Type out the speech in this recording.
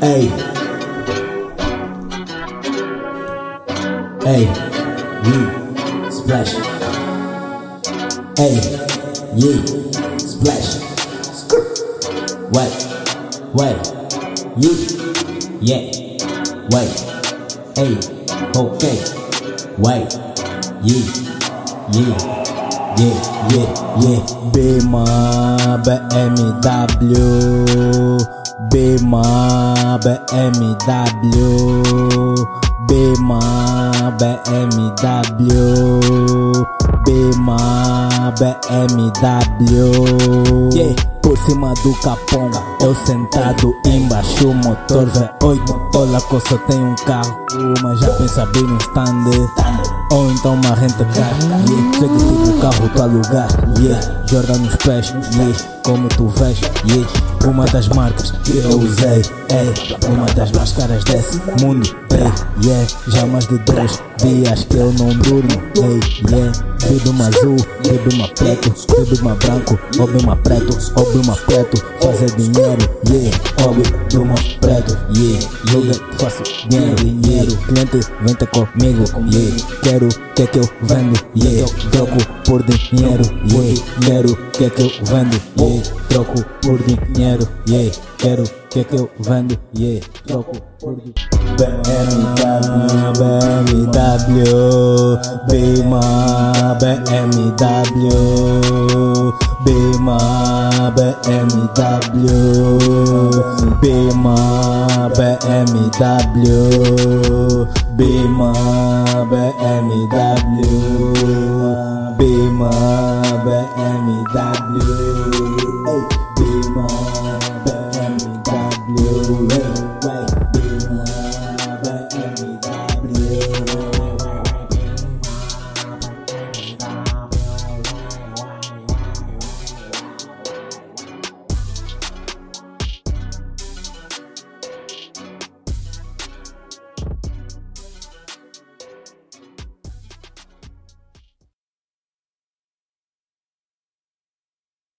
Ei. Ei. Yeah. Splash. Ei. Yeah. Splash. Wait. Wait. Yeah. Yeah. Wait. Hey. Okay. Wait. Yeah. Yeah. Yeah, yeah, yeah. Bema, BMW. Bema, BMW. Bema, BMW. Bema, BMW. Yeah, por cima do capão, eu sentado embaixo, o motor V8. Olha que só tem um carro, mas já pensa bem no stand. Ou então uma renta cara, yeah. Que tipo carro tu alugar, yeah. Jordan nos pés, yeah. Como tu vês, yeah. Uma das marcas que eu usei, é Uma das mais caras desse mundo, ei, yeah. Já mais de dois dias que eu não durmo, ei, yeah. Bebo uma azul, bebo uma preto, bebo uma branco, uma preto, uma preto, fazer dinheiro, yeah, uma preto, yeah, yoga, faço dinheiro, dinheiro, cliente, vem ter comigo, yeah, quero, que que eu vendo, yeah, troco por dinheiro, yeah, quero, que que eu vendo, yeah, troco por dinheiro, yeah, quero, que que eu vendo, yeah, troco BMW, BMW, Bima, BMW, BMW, BMW, BMW, BMW,